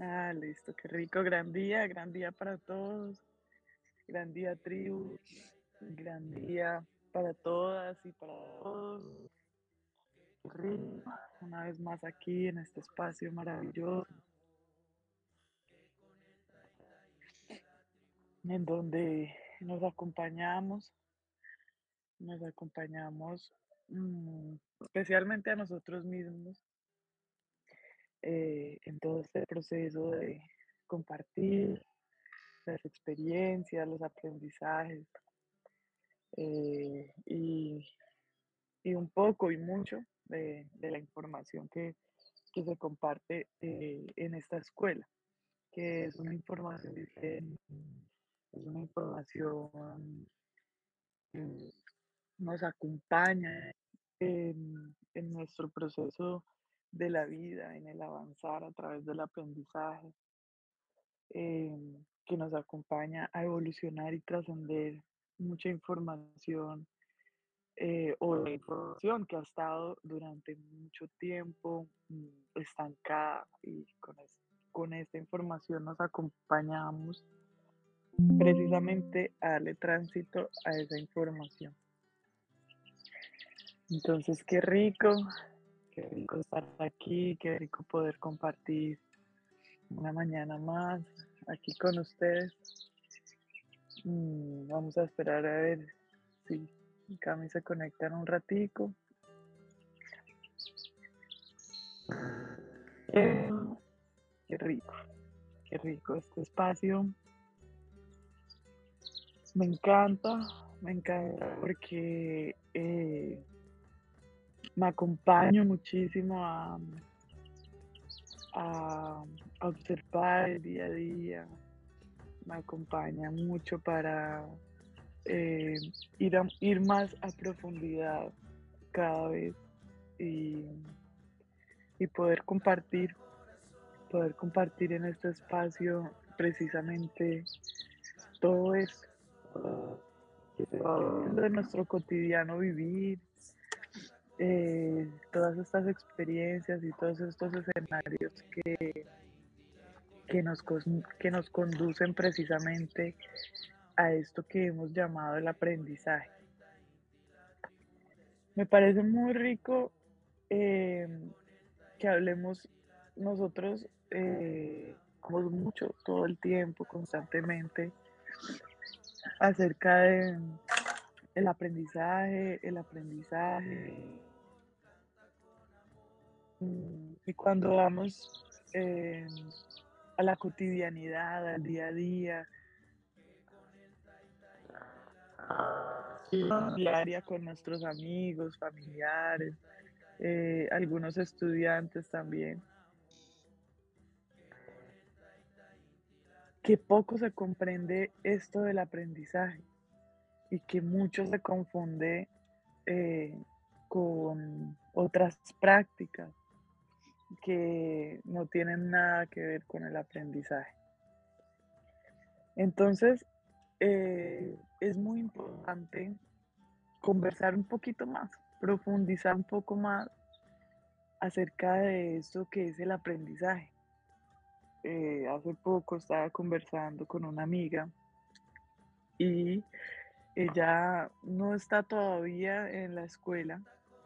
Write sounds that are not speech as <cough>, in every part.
Ah, listo, qué rico, gran día, gran día para todos, gran día tribu, gran día para todas y para todos. Qué rico, una vez más aquí en este espacio maravilloso, en donde nos acompañamos, nos acompañamos mm, especialmente a nosotros mismos eh, en todo este proceso de compartir las experiencias, los aprendizajes eh, y, y un poco y mucho de, de la información que, que se comparte eh, en esta escuela, que es una información diferente, es una información que nos acompaña en, en nuestro proceso de la vida, en el avanzar a través del aprendizaje, em, que nos acompaña a evolucionar y trascender mucha información eh, o la información que ha estado durante mucho tiempo mm, estancada y con, es- con esta información nos acompañamos precisamente a darle tránsito a esa información. Entonces, qué rico, qué rico estar aquí, qué rico poder compartir una mañana más aquí con ustedes. Mm, vamos a esperar a ver si Cami se conecta en un ratico. Qué rico, qué rico este espacio. Me encanta, me encanta porque eh, me acompaño muchísimo a, a, observar el día a día, me acompaña mucho para eh, ir, a- ir más a profundidad cada vez y, y poder compartir, poder compartir en este espacio precisamente todo esto viviendo en nuestro cotidiano vivir, eh, todas estas experiencias y todos estos escenarios que, que, nos, que nos conducen precisamente a esto que hemos llamado el aprendizaje. Me parece muy rico eh, que hablemos nosotros, eh, mucho todo el tiempo, constantemente, acerca de el aprendizaje, el aprendizaje. mm, Y cuando vamos eh, a la cotidianidad, al día a día, diaria con nuestros amigos, familiares, eh, algunos estudiantes también, que poco se comprende esto del aprendizaje y que mucho se confunde eh, con otras prácticas que no tienen nada que ver con el aprendizaje. Entonces, eh, es muy importante conversar un poquito más, profundizar un poco más acerca de esto que es el aprendizaje. Eh, hace poco estaba conversando con una amiga y ella no está todavía en la escuela,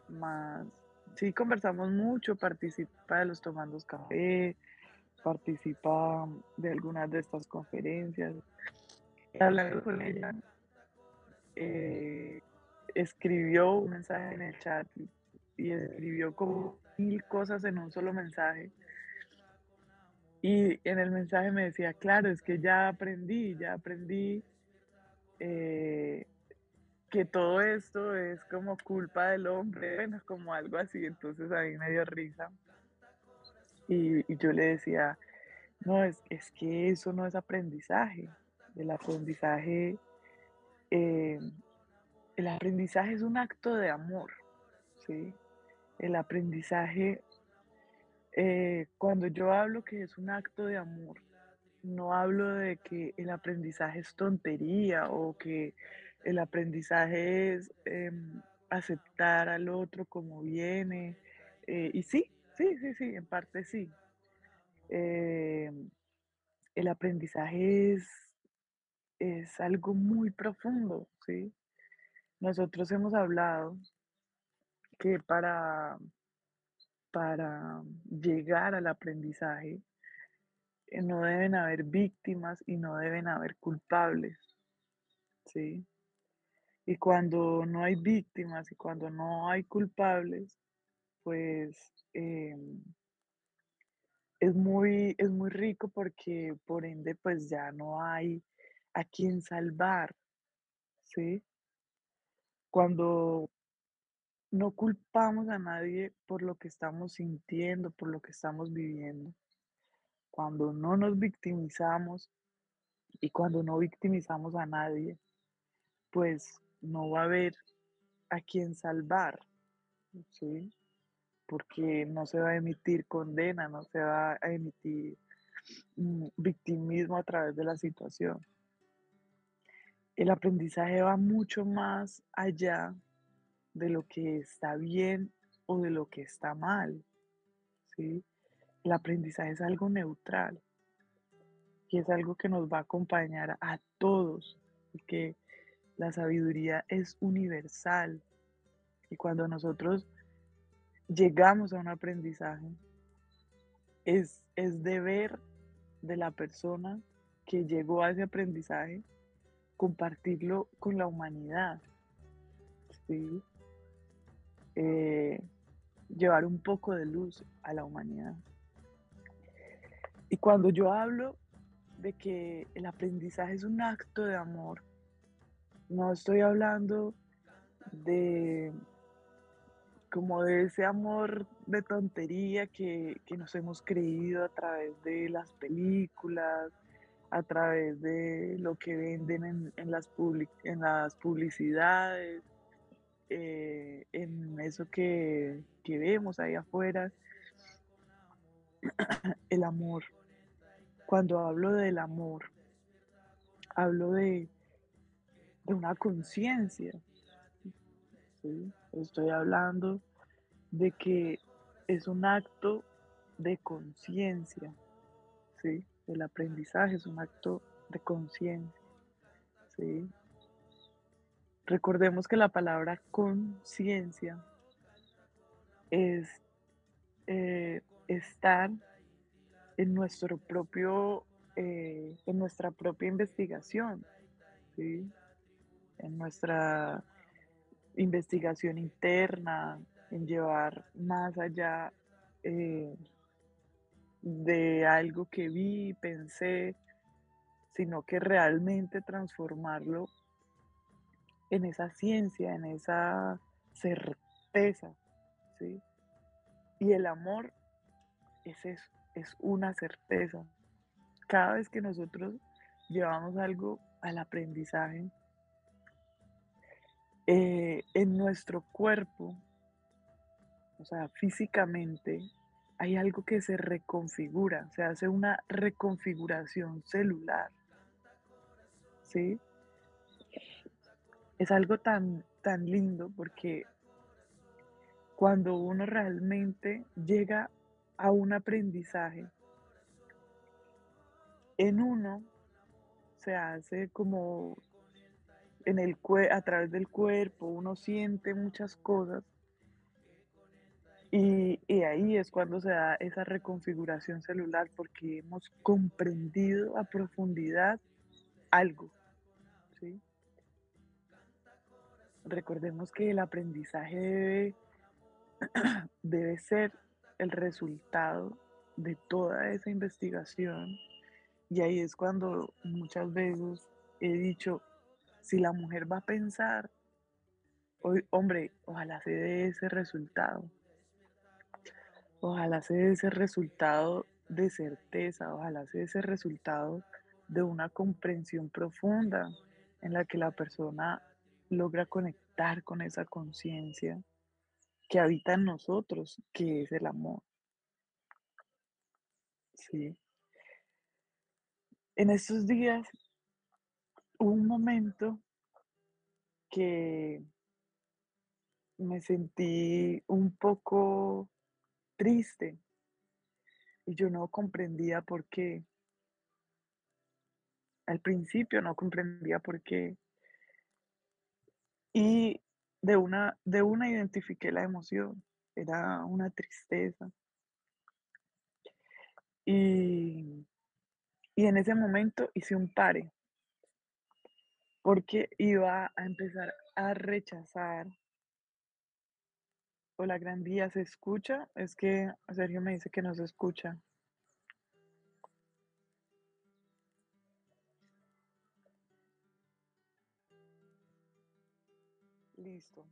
más sí conversamos mucho, participa de los tomandos café, participa de algunas de estas conferencias. Hablando con ella, eh, escribió un mensaje en el chat y escribió como mil cosas en un solo mensaje. Y en el mensaje me decía, claro, es que ya aprendí, ya aprendí eh, que todo esto es como culpa del hombre, bueno, como algo así. Entonces a mí me dio risa. Y, yo le decía, no, es, es que eso no es aprendizaje. El aprendizaje, eh, el aprendizaje es un acto de amor, ¿sí? El aprendizaje, eh, cuando yo hablo que es un acto de amor, no hablo de que el aprendizaje es tontería o que el aprendizaje es em, aceptar al otro como viene. eh, y sí, sí, sí, sí, en parte sí. Eh, el aprendizaje es, es algo muy profundo, ¿sí? Nosotros hemos hablado que para, para llegar al aprendizaje no deben haber víctimas y no deben haber culpables, ¿sí? Y cuando no hay víctimas y cuando no hay culpables, pues em, es muy, es muy rico porque por ende pues ya no hay a quien salvar, ¿sí? Cuando no culpamos a nadie por lo que estamos sintiendo, por lo que estamos viviendo, cuando no nos victimizamos y cuando no victimizamos a nadie, pues no va a haber a quien salvar, ¿sí? Porque no se va a emitir condena, no se va a emitir mm, victimismo a través de la situación. El aprendizaje va mucho más allá de lo que está bien o de lo que está mal, ¿sí? El aprendizaje es algo neutral y es algo que nos va a acompañar a todos, porque la sabiduría es universal y cuando nosotros llegamos a un aprendizaje, es, es deber de la persona que llegó a ese aprendizaje compartirlo con la humanidad. ¿sí? Eh, llevar un poco de luz a la humanidad. Y cuando yo hablo de que el aprendizaje es un acto de amor, no estoy hablando de como de ese amor de tontería que, que nos hemos creído a través de las películas, a través de lo que venden en, en las, public, en las publicidades, eh, en eso que, que vemos ahí afuera, <clears throat> el amor. Cuando hablo del amor, hablo de, una conciencia. Estoy hablando de que es un acto de conciencia. ¿sí? El aprendizaje es un acto de conciencia. Recordemos que la palabra conciencia es eh, estar en nuestro propio, eh, en nuestra propia investigación, ¿sí? en nuestra investigación interna, en llevar más allá eh, de algo que vi, pensé, sino que realmente transformarlo en esa ciencia, en esa certeza, ¿sí? Y el amor es eso, es una certeza. Cada vez que nosotros llevamos algo al aprendizaje, eh, en nuestro cuerpo, o sea, físicamente, hay algo que se reconfigura, se hace una reconfiguración celular, ¿sí? Es algo tan, tan lindo porque cuando uno realmente llega a un aprendizaje, en uno se hace como en el a través del cuerpo, uno siente muchas cosas y, y, ahí es cuando se da esa reconfiguración celular porque hemos comprendido a profundidad algo, ¿sí? Recordemos que el aprendizaje debe, <clears throat> debe ser el resultado de toda esa investigación. Y ahí es cuando muchas veces he dicho, si la mujer va a pensar, hombre, ojalá se dé ese resultado, ojalá se dé ese resultado de certeza, ojalá se dé ese resultado de una comprensión profunda en la que la persona logra conectar con esa conciencia que habita en nosotros, que es el amor. Sí. En estos días hubo un momento que me sentí un poco triste y yo no comprendía por qué. Al principio no comprendía por qué. Y de una de una identifiqué la emoción, era una tristeza. Y y en ese momento hice un pare, porque iba a empezar a rechazar. Hola, gran día, ¿se escucha? Es que Sergio me dice que no se escucha. Listo.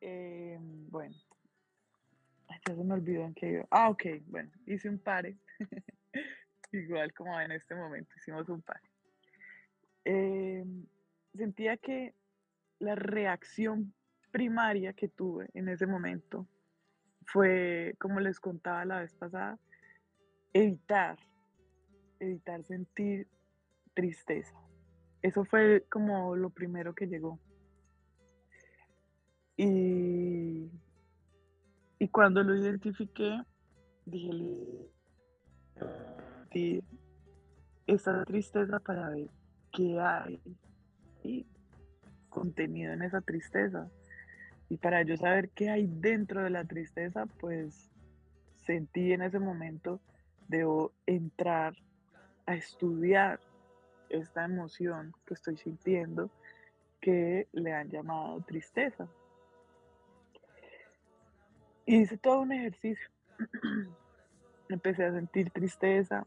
Em, bueno, ya se me olvidó en qué iba. Ah, ok, bueno, hice un pare. <laughs> Igual como en este momento hicimos un pare. Em, sentía que la reacción primaria que tuve en ese momento fue, como les contaba la vez pasada, evitar, evitar sentir tristeza. Eso fue como lo primero que llegó. Y, y cuando lo identifiqué, dije, "Listo, sentir esa tristeza para ver qué hay y contenido en esa tristeza. Y para yo saber qué hay dentro de la tristeza, pues sentí en ese momento, debo entrar a estudiar esta emoción que estoy sintiendo que le han llamado tristeza. Hice todo un ejercicio. <clears throat> Empecé a sentir tristeza.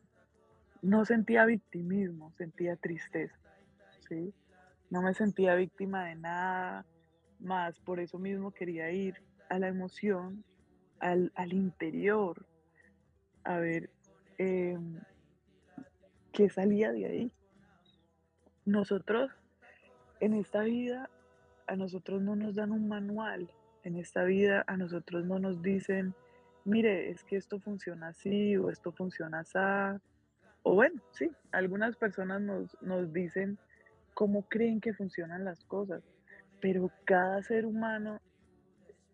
No sentía victimismo, sentía tristeza, ¿sí? No me sentía víctima de nada, más por eso mismo quería ir a la emoción, al, al interior, a ver em, qué salía de ahí. Nosotros en esta vida, a nosotros no nos dan un manual. En esta vida a nosotros no nos dicen, mire, es que esto funciona así o esto funciona así. O bueno, sí, algunas personas nos, nos dicen cómo creen que funcionan las cosas, pero cada ser humano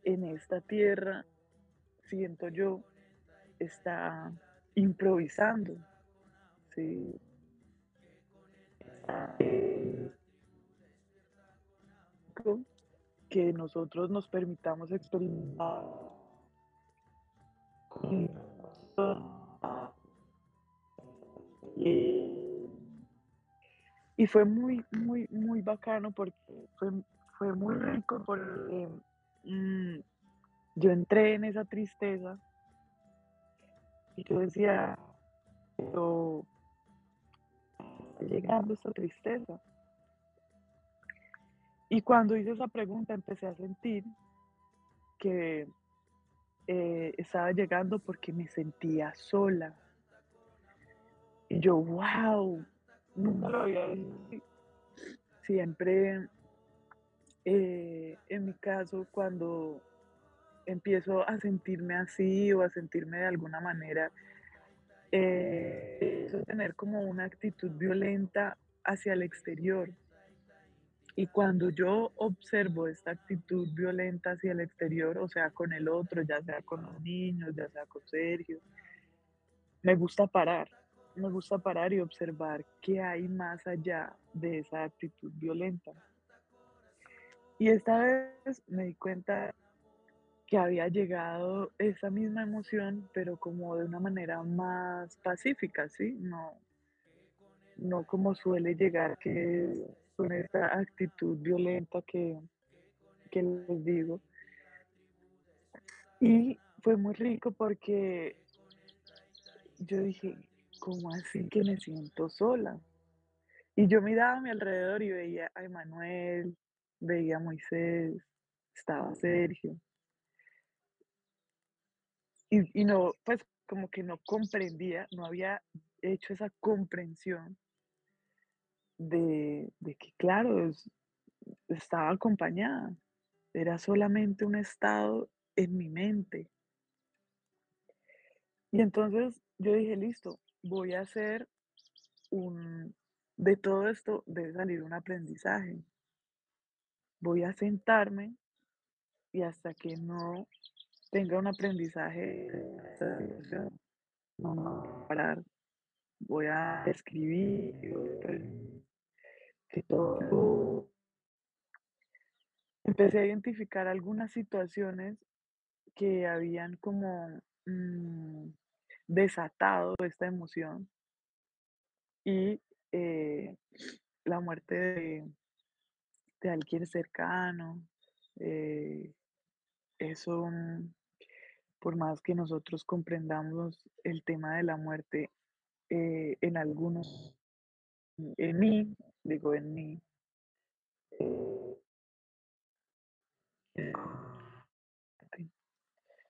en esta tierra, siento yo, está improvisando, ¿sí? Está, eh, que nosotros nos permitamos experimentar y, fue muy, muy, muy bacano porque fue, fue muy rico porque mm, yo entré en esa tristeza y yo decía, está llegando esta tristeza. Y cuando hice esa pregunta empecé a sentir que eh, estaba llegando porque me sentía sola. Y yo, wow, nunca lo había visto. Siempre, eh, en mi caso, cuando empiezo a sentirme así o a sentirme de alguna manera, eh, tener como una actitud violenta hacia el exterior. Y cuando yo observo esta actitud violenta hacia el exterior, o sea, con el otro, ya sea con los niños, ya sea con Sergio, me gusta parar, me gusta parar y observar qué hay más allá de esa actitud violenta. Y esta vez me di cuenta que había llegado esa misma emoción, pero como de una manera más pacífica, ¿sí? No, no como suele llegar, que con esta actitud violenta que, que les digo. Y fue muy rico porque yo dije, ¿cómo así que me siento sola? Y yo miraba a mi alrededor y veía a Emanuel, veía a Moisés, estaba Sergio. Y no, pues como que no comprendía, no había hecho esa comprensión de, de que, claro, es- estaba acompañada. Era solamente un estado en mi mente. Y entonces yo dije, listo, voy a hacer un, de todo esto debe salir un aprendizaje. Voy a sentarme y hasta que no tenga un aprendizaje no a parar, voy a escribir, voy a empecé a identificar algunas situaciones que habían como, mm, desatado esta emoción y, eh, la muerte de de alguien cercano, eh, eso, mm, por más que nosotros comprendamos el tema de la muerte, eh, en algunos en mí, digo en mí, eh,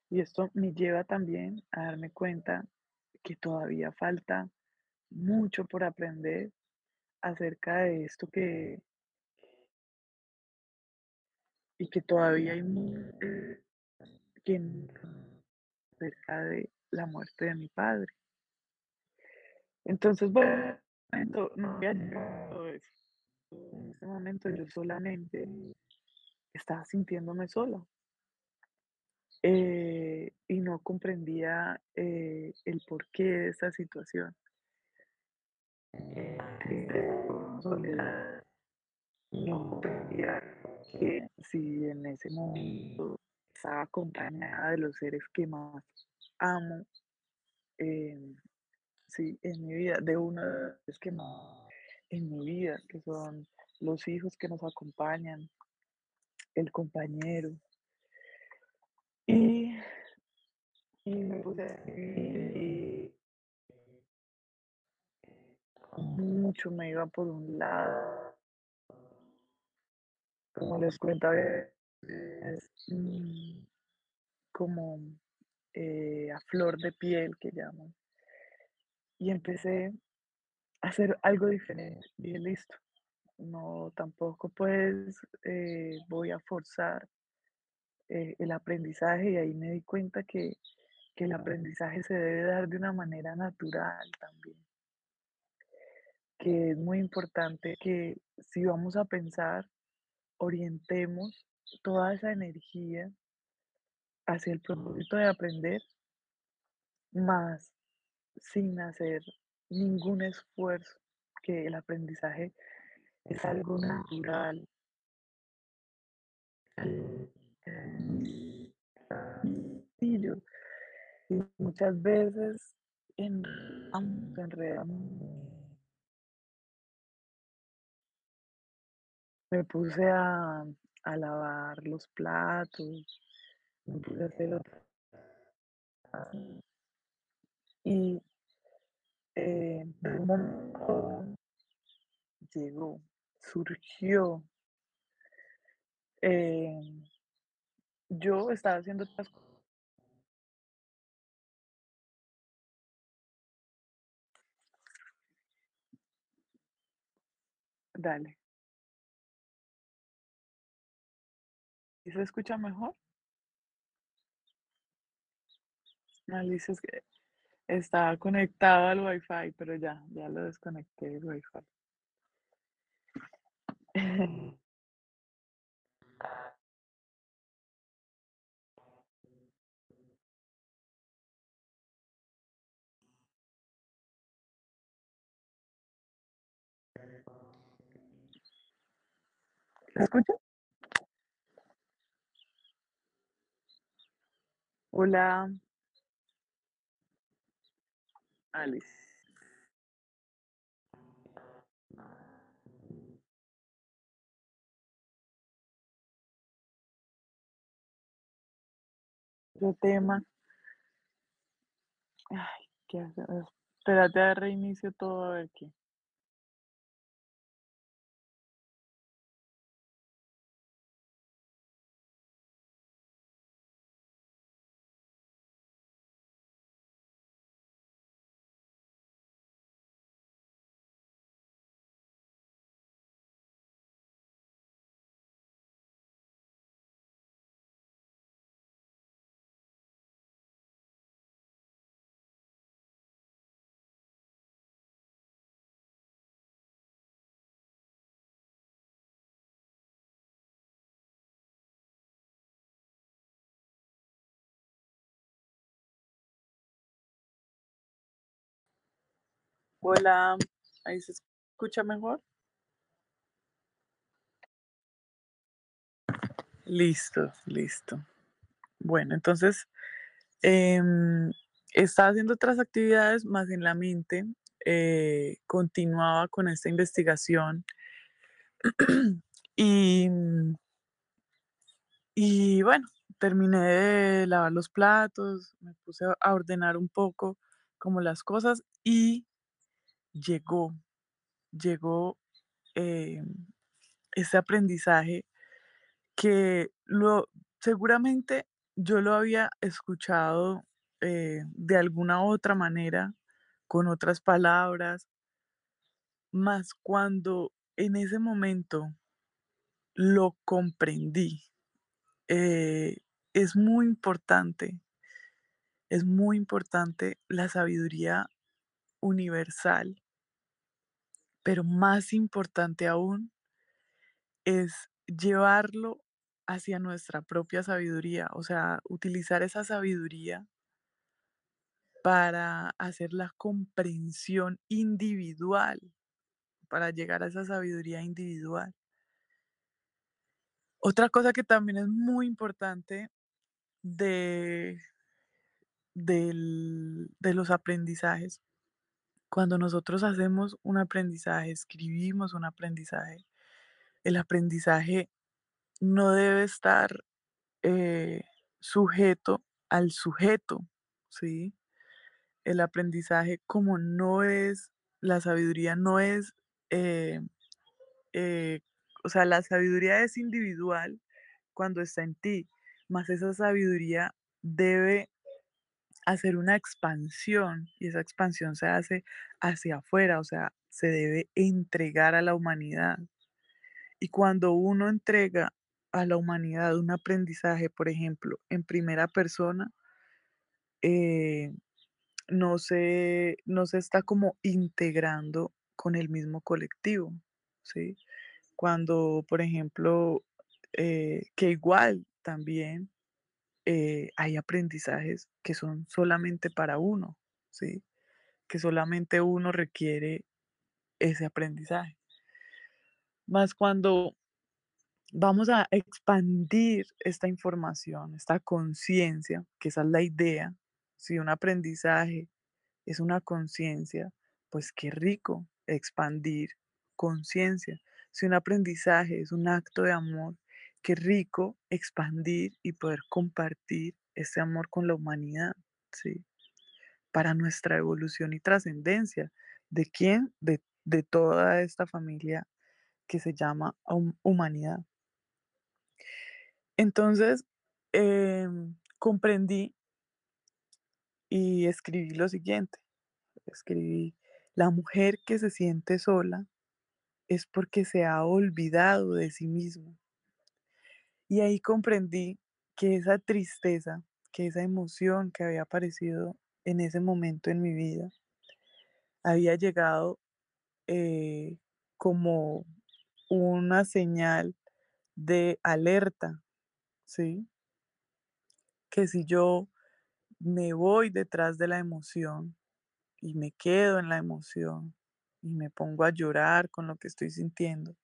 y esto me lleva también a darme cuenta que todavía falta mucho por aprender acerca de esto que y que todavía hay no acerca de la muerte de mi padre. Entonces, bueno, momento no había llegado eso. En ese momento yo solamente estaba sintiéndome sola, eh, y no comprendía, eh, el porqué de esa situación. Eh, soledad, no comprendía que si en ese momento estaba acompañada de los seres que más amo, em, sí, en mi vida, de los seres que más en mi vida, que son los hijos que nos acompañan, el compañero. Y, y me puse y mucho me iba por un lado, como les cuento a veces, mm, como eh, a flor de piel que llaman. Y empecé a hacer algo diferente. Dije, listo, no, tampoco pues eh, voy a forzar eh, el aprendizaje y ahí me di cuenta que, que el aprendizaje se debe dar de una manera natural también, que es muy importante que si vamos a pensar, orientemos toda esa energía hacia el propósito de aprender, más sin hacer ningún esfuerzo, que el aprendizaje es algo natural. Y muchas veces enredamos, enredamos. Me puse a, a lavar los platos, me puse a hacer otras y eh, llegó, surgió. eh, yo estaba haciendo otras cosas. Dale. ¿Y se escucha mejor? Me dices que estaba conectado al Wi-Fi, pero ya, ya lo desconecté del Wi-Fi. <laughs> ¿Se escucha? Hola, Alice. Otro tema. Ay, ¿qué hacer? Espérate a reinicio todo a ver qué. Hola, ¿ahí se escucha mejor? Listo, listo. Bueno, entonces, em, estaba haciendo otras actividades, más en la mente, eh, continuaba con esta investigación y, y bueno, terminé de lavar los platos, me puse a ordenar un poco como las cosas y llegó, llegó, em, ese aprendizaje que lo seguramente yo lo había escuchado, eh, de alguna otra manera, con otras palabras, mas cuando en ese momento lo comprendí, eh, es muy importante, es muy importante la sabiduría universal, pero más importante aún es llevarlo hacia nuestra propia sabiduría, o sea, utilizar esa sabiduría para hacer la comprensión individual, para llegar a esa sabiduría individual. Otra cosa que también es muy importante de, de los aprendizajes, cuando nosotros hacemos un aprendizaje, escribimos un aprendizaje, el aprendizaje no debe estar eh, sujeto al sujeto, ¿sí? El aprendizaje como no es, la sabiduría no es, eh, eh, o sea, la sabiduría es individual cuando está en ti, más esa sabiduría debe hacer una expansión y esa expansión se hace hacia afuera, o sea, se debe entregar a la humanidad. Y cuando uno entrega a la humanidad un aprendizaje, por ejemplo, en primera persona, eh, no se, no se está como integrando con el mismo colectivo, ¿sí? Cuando, por ejemplo, eh, que igual también eh, hay aprendizajes que son solamente para uno, ¿sí? Que solamente uno requiere ese aprendizaje. Más cuando vamos a expandir esta información, esta conciencia, que esa es la idea, si un aprendizaje es una conciencia, pues qué rico expandir conciencia. Si un aprendizaje es un acto de amor, qué rico expandir y poder compartir ese amor con la humanidad, ¿sí? Para nuestra evolución y trascendencia. ¿De quién? De, de toda esta familia que se llama hum- humanidad. Entonces, em, comprendí y escribí lo siguiente. Escribí, la mujer que se siente sola es porque se ha olvidado de sí misma. Y ahí comprendí que esa tristeza, que esa emoción que había aparecido en ese momento en mi vida, había llegado eh, como una señal de alerta, ¿sí? Que si yo me voy detrás de la emoción y me quedo en la emoción y me pongo a llorar con lo que estoy sintiendo,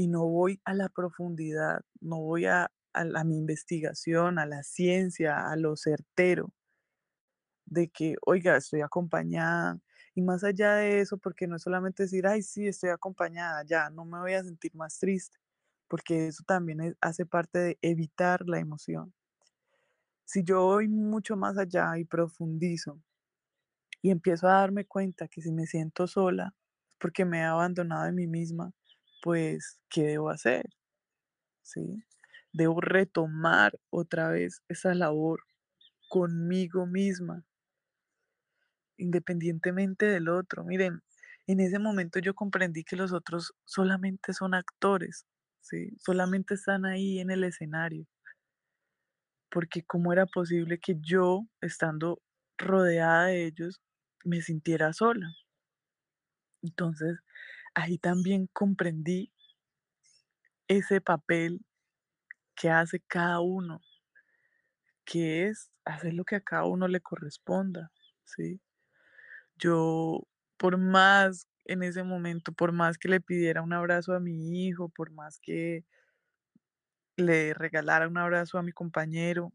y no voy a la profundidad, no voy a, a mi investigación, a la ciencia, a lo certero de que, oiga, estoy acompañada. Y más allá de eso, porque no es solamente decir, ay, sí, estoy acompañada, ya, no me voy a sentir más triste, porque eso también es- hace parte de evitar la emoción. Si yo voy mucho más allá y profundizo y empiezo a darme cuenta que si me siento sola, es porque me he abandonado de mí misma, pues, ¿qué debo hacer? ¿sí? Debo retomar otra vez esa labor conmigo misma, independientemente del otro. Miren, en ese momento yo comprendí que los otros solamente son actores, ¿sí? Solamente están ahí en el escenario, porque cómo era posible que yo, estando rodeada de ellos, me sintiera sola. Entonces, ahí también comprendí ese papel que hace cada uno, que es hacer lo que a cada uno le corresponda, ¿sí? Yo por más en ese momento, por más que le pidiera un abrazo a mi hijo, por más que le regalara un abrazo a mi compañero,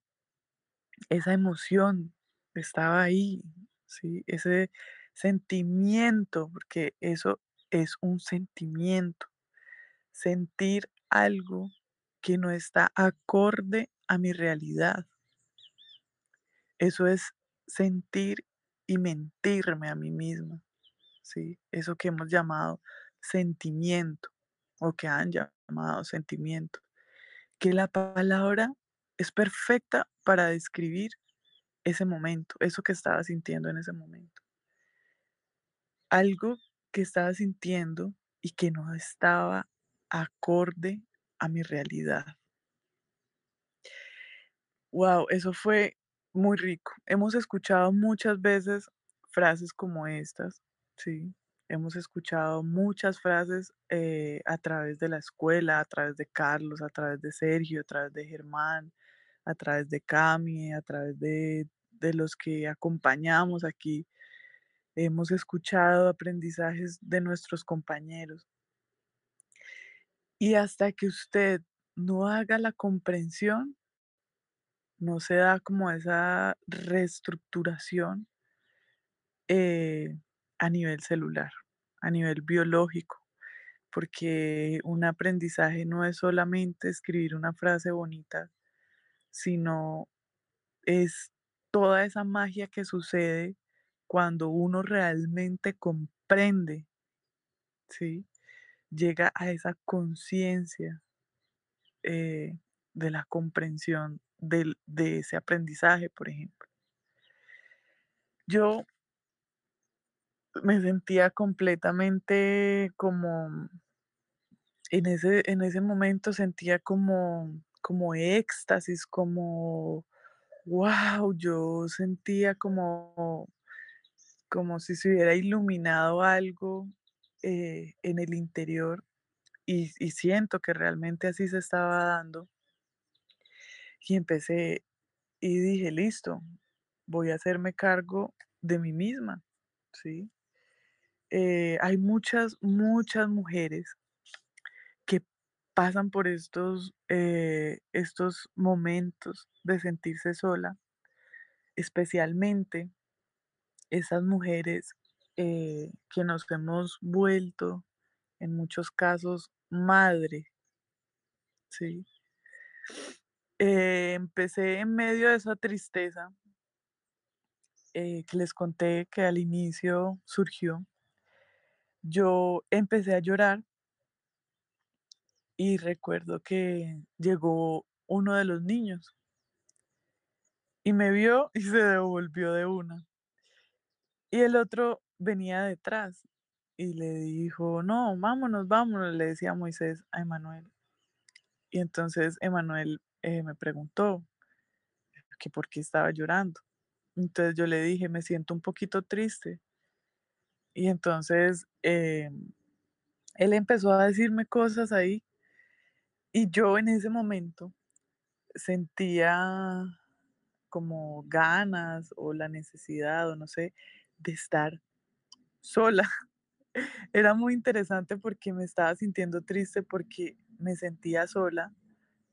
esa emoción estaba ahí, ¿sí? Ese sentimiento, porque eso es un sentimiento, sentir algo que no está acorde a mi realidad. Eso es sentir y mentirme a mí misma, ¿sí? Eso que hemos llamado sentimiento o que han llamado sentimiento, que la palabra es perfecta para describir ese momento, eso que estaba sintiendo en ese momento. Algo que estaba sintiendo y que no estaba acorde a mi realidad. Wow, eso fue muy rico. Hemos escuchado muchas veces frases como estas, ¿sí? Hemos escuchado muchas frases eh, a través de la escuela, a través de Carlos, a través de Sergio, a través de Germán, a través de Cami, a través de, de los que acompañamos aquí. Hemos escuchado aprendizajes de nuestros compañeros. Y hasta que usted no haga la comprensión, no se da como esa reestructuración eh, a nivel celular, a nivel biológico, porque un aprendizaje no es solamente escribir una frase bonita, sino es toda esa magia que sucede cuando uno realmente comprende, ¿sí? Llega a esa conciencia eh, de la comprensión del- de ese aprendizaje, por ejemplo. Yo me sentía completamente como, en ese, en ese momento sentía como, como éxtasis, como, wow, yo sentía como, como si se hubiera iluminado algo eh, en el interior y, siento que realmente así se estaba dando. Y empecé y dije, listo, voy a hacerme cargo de mí misma, ¿sí? Eh, hay muchas, muchas mujeres que pasan por estos, eh, estos momentos de sentirse sola, especialmente esas mujeres eh, que nos hemos vuelto, en muchos casos, madre, ¿sí? Eh, empecé en medio de esa tristeza eh, que les conté que al inicio surgió. Yo empecé a llorar y recuerdo que llegó uno de los niños y me vio y se devolvió de una. Y el otro venía detrás y le dijo, no, vámonos, vámonos, le decía Moisés a Emanuel. Y entonces Emanuel eh, me preguntó que por qué estaba llorando. Entonces yo le dije, me siento un poquito triste. Y entonces eh, él empezó a decirme cosas ahí y yo en ese momento sentía como ganas o la necesidad o no sé de estar sola. <laughs> Era muy interesante porque me estaba sintiendo triste porque me sentía sola,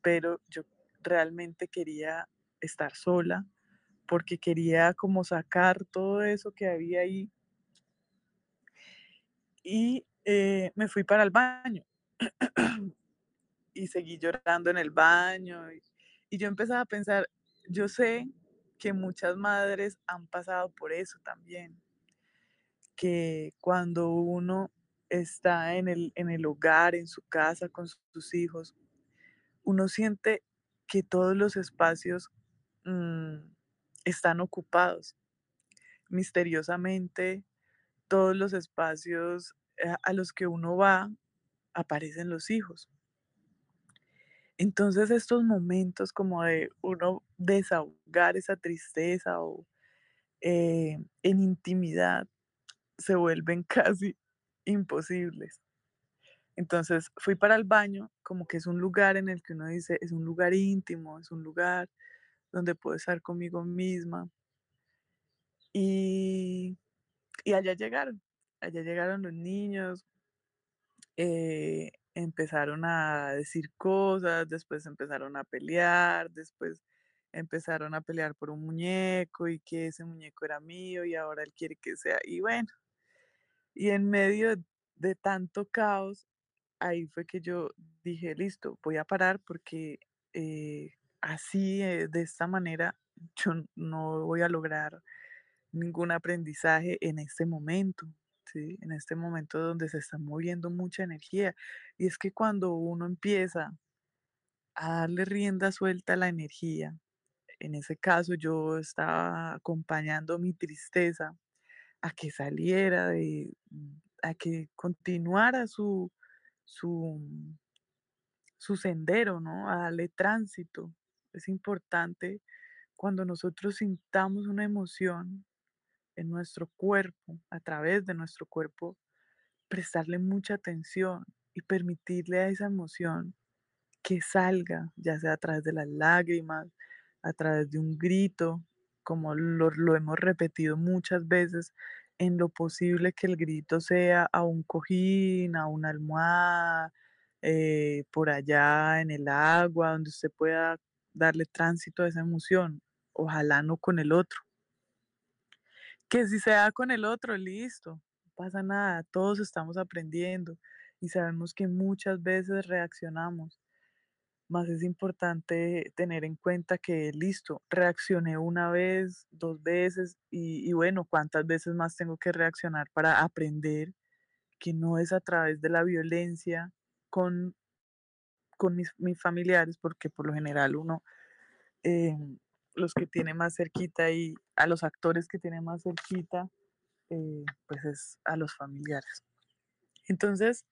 pero yo realmente quería estar sola porque quería como sacar todo eso que había ahí y eh, me fui para el baño <clears throat> y seguí llorando en el baño y, y yo empezaba a pensar, yo sé que muchas madres han pasado por eso también, que cuando uno está en el, en el hogar, en su casa, con su- sus hijos, uno siente que todos los espacios mm, están ocupados. Misteriosamente, todos los espacios eh, a los que uno va, aparecen los hijos. Entonces estos momentos como de uno desahogar esa tristeza o eh, en intimidad se vuelven <laughs> casi imposibles. Entonces fui para el baño, como que es un lugar en el que uno dice, es un lugar íntimo, es un lugar donde puedo estar conmigo misma. Y, y allá llegaron. allá llegaron los niños, eh, empezaron a decir cosas, después empezaron a pelear, después empezaron a pelear por un muñeco y que ese muñeco era mío y ahora él quiere que sea. Y bueno, y en medio de, tanto caos, ahí fue que yo dije, listo, voy a parar porque eh, así, eh, de esta manera, yo no voy a lograr ningún aprendizaje en este momento, En este momento donde se está moviendo mucha energía. Y es que cuando uno empieza a darle rienda suelta a la energía, en ese caso yo estaba acompañando mi tristeza a que saliera de, a que continuara su, su, su sendero, ¿no? A darle tránsito. Es importante cuando nosotros sintamos una emoción en nuestro cuerpo, a través de nuestro cuerpo, prestarle mucha atención y permitirle a esa emoción que salga, ya sea a través de las lágrimas, a través de un grito, como lo, hemos repetido muchas veces, en lo posible que el grito sea a un cojín, a una almohada, eh, por allá en el agua, donde usted pueda darle tránsito a esa emoción, ojalá no con el otro. Que si se da con el otro, listo, no pasa nada, todos estamos aprendiendo y sabemos que muchas veces reaccionamos, más es importante tener en cuenta que, listo, reaccioné una vez, dos veces y, bueno, ¿cuántas veces más tengo que reaccionar para aprender que no es a través de la violencia con, con mis, mis familiares, porque por lo general uno, eh, los que tiene más cerquita y a los actores que tiene más cerquita, eh, pues es a los familiares. Entonces,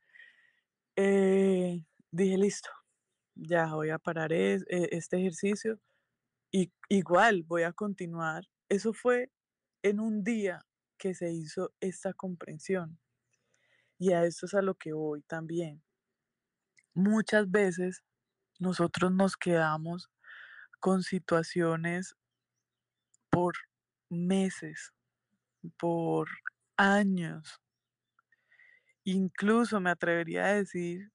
eh, dije, listo, ya voy a parar eh, este ejercicio y igual voy a continuar. Eso fue en un día que se hizo esta comprensión y a esto es a lo que voy también. Muchas veces nosotros nos quedamos con situaciones por meses, por años, incluso me atrevería a decir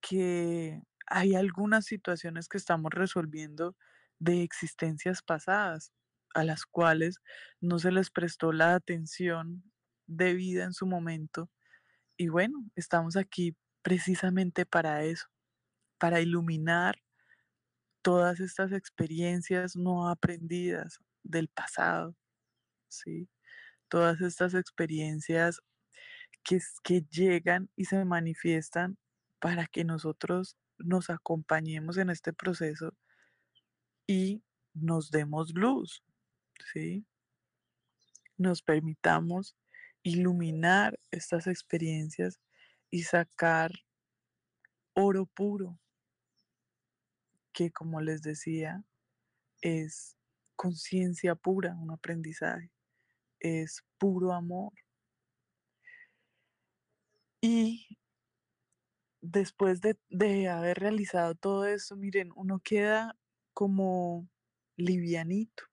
que hay algunas situaciones que estamos resolviendo de existencias pasadas, a las cuales no se les prestó la atención debida en su momento. Y bueno, estamos aquí precisamente para eso, para iluminar todas estas experiencias no aprendidas del pasado, ¿sí? Todas estas experiencias que, que llegan y se manifiestan para que nosotros nos acompañemos en este proceso y nos demos luz, ¿sí? Nos permitamos iluminar estas experiencias y sacar oro puro, que como les decía, es conciencia pura, un aprendizaje, es puro amor. Y después de, de haber realizado todo esto, miren, uno queda como livianito,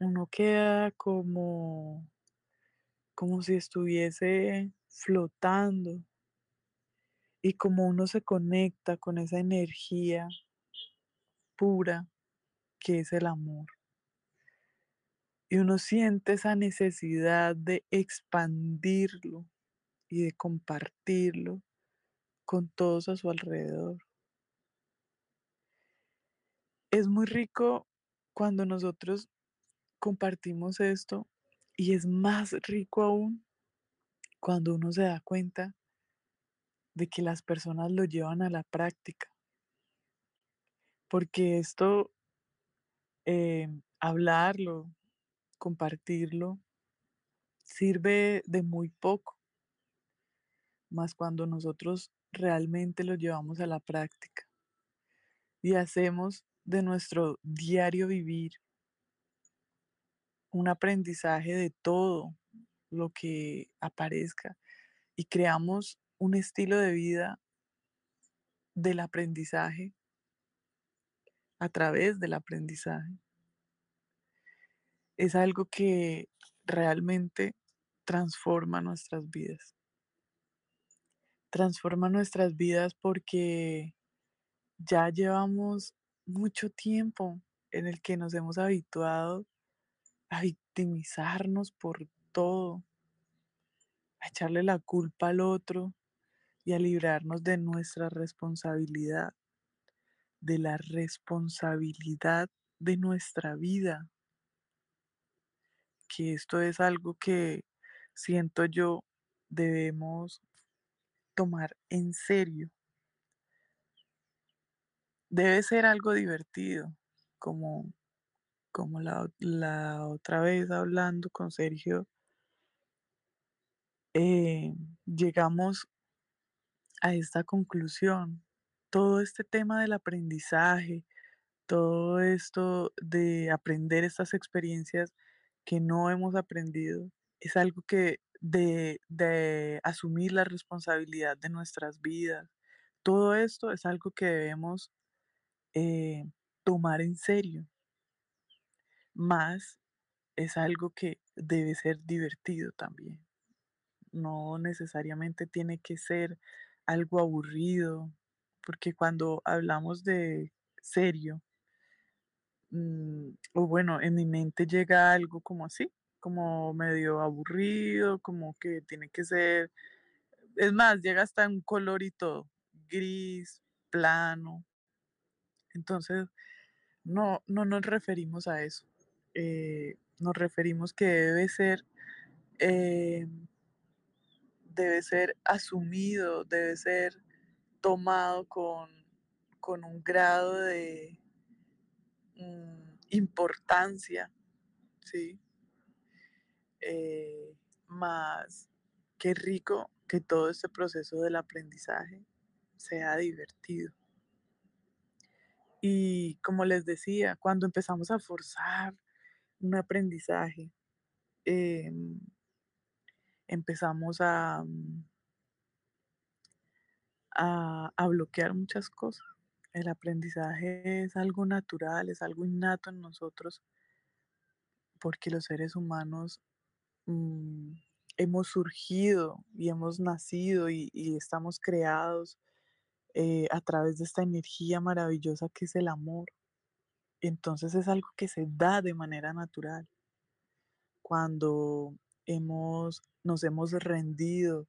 uno queda como, como si estuviese flotando y como uno se conecta con esa energía pura que es el amor. Y uno siente esa necesidad de expandirlo y de compartirlo con todos a su alrededor. Es muy rico cuando nosotros compartimos esto y es más rico aún cuando uno se da cuenta de que las personas lo llevan a la práctica, porque esto, eh, hablarlo, compartirlo, sirve de muy poco, más cuando nosotros realmente lo llevamos a la práctica. Y hacemos de nuestro diario vivir un aprendizaje de todo lo que aparezca. Y creamos un estilo de vida del aprendizaje a través del aprendizaje. Es algo que realmente transforma nuestras vidas. Transforma nuestras vidas porque ya llevamos mucho tiempo en el que nos hemos habituado a victimizarnos por todo, a echarle la culpa al otro y a librarnos de nuestra responsabilidad, de la responsabilidad de nuestra vida, que esto es algo que siento yo debemos tomar en serio. Debe ser algo divertido, como, como la, la otra vez hablando con Sergio, eh, llegamos esta conclusión. Todo este tema del aprendizaje, todo esto de aprender estas experiencias que no hemos aprendido, es algo que de, de asumir la responsabilidad de nuestras vidas. Todo esto es algo que debemos eh, tomar en serio, más es algo que debe ser divertido también. No necesariamente tiene que ser algo aburrido, porque cuando hablamos de serio, mm, o bueno, en mi mente llega algo como así, como medio aburrido, como que tiene que ser, es más, llega hasta un color y todo, gris, plano. Entonces, no, no nos referimos a eso. eh, nos referimos que debe ser, eh, debe ser asumido, debe ser tomado con, con un grado de mm, importancia, ¿sí? Eh, más qué rico que todo este proceso del aprendizaje sea divertido. Y como les decía, cuando empezamos a forzar un aprendizaje, em, empezamos a, mm, a, a bloquear muchas cosas. El aprendizaje es algo natural, es algo innato en nosotros, porque los seres humanos mm, hemos surgido y hemos nacido y, y estamos creados eh, a través de esta energía maravillosa que es el amor. Entonces es algo que se da de manera natural. Cuando hemos, nos hemos rendido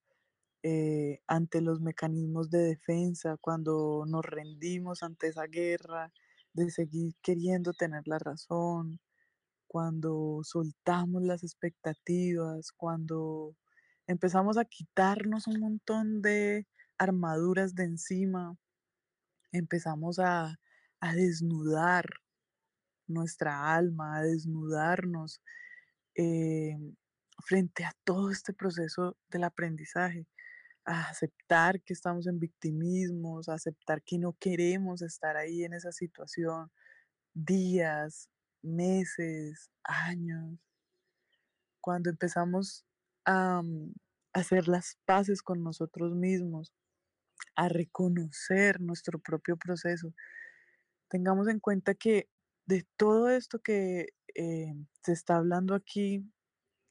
eh, ante los mecanismos de defensa, cuando nos rendimos ante esa guerra de seguir queriendo tener la razón, cuando soltamos las expectativas, cuando empezamos a quitarnos un montón de armaduras de encima, empezamos a, a desnudar nuestra alma, a desnudarnos eh, frente a todo este proceso del aprendizaje, a aceptar que estamos en victimismos, a aceptar que no queremos estar ahí en esa situación días, meses, años, cuando empezamos a mm, hacer las paces con nosotros mismos, a reconocer nuestro propio proceso, tengamos en cuenta que de todo esto que eh, se está hablando aquí,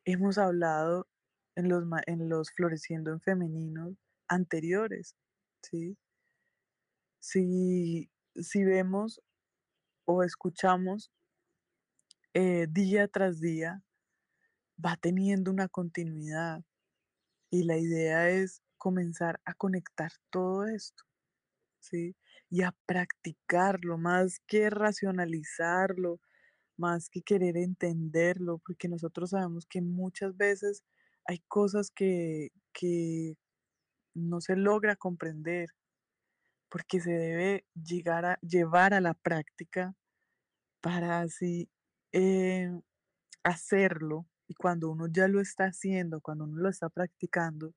hemos hablado en los, en los Floreciendo en Femeninos anteriores, ¿sí? Si, si vemos o escuchamos eh, día tras día, va teniendo una continuidad y la idea es comenzar a conectar todo esto, ¿sí? Y a practicarlo, más que racionalizarlo, más que querer entenderlo, porque nosotros sabemos que muchas veces hay cosas que, que no se logra comprender, porque se debe llegar a llevar a la práctica para así eh, hacerlo. Y cuando uno ya lo está haciendo, cuando uno lo está practicando,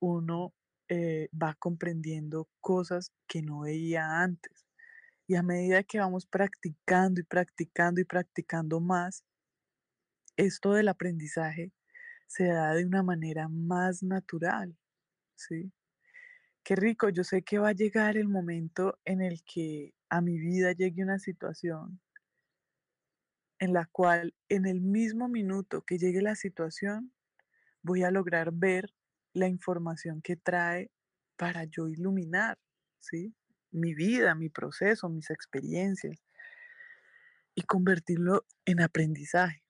uno eh, va comprendiendo cosas que no veía antes. Y a medida que vamos practicando y practicando y practicando más, esto del aprendizaje se da de una manera más natural, ¿sí? Qué rico, yo sé que va a llegar el momento en el que a mi vida llegue una situación en la cual en el mismo minuto que llegue la situación voy a lograr ver la información que trae para yo iluminar, ¿sí? Mi vida, mi proceso, mis experiencias y convertirlo en aprendizaje.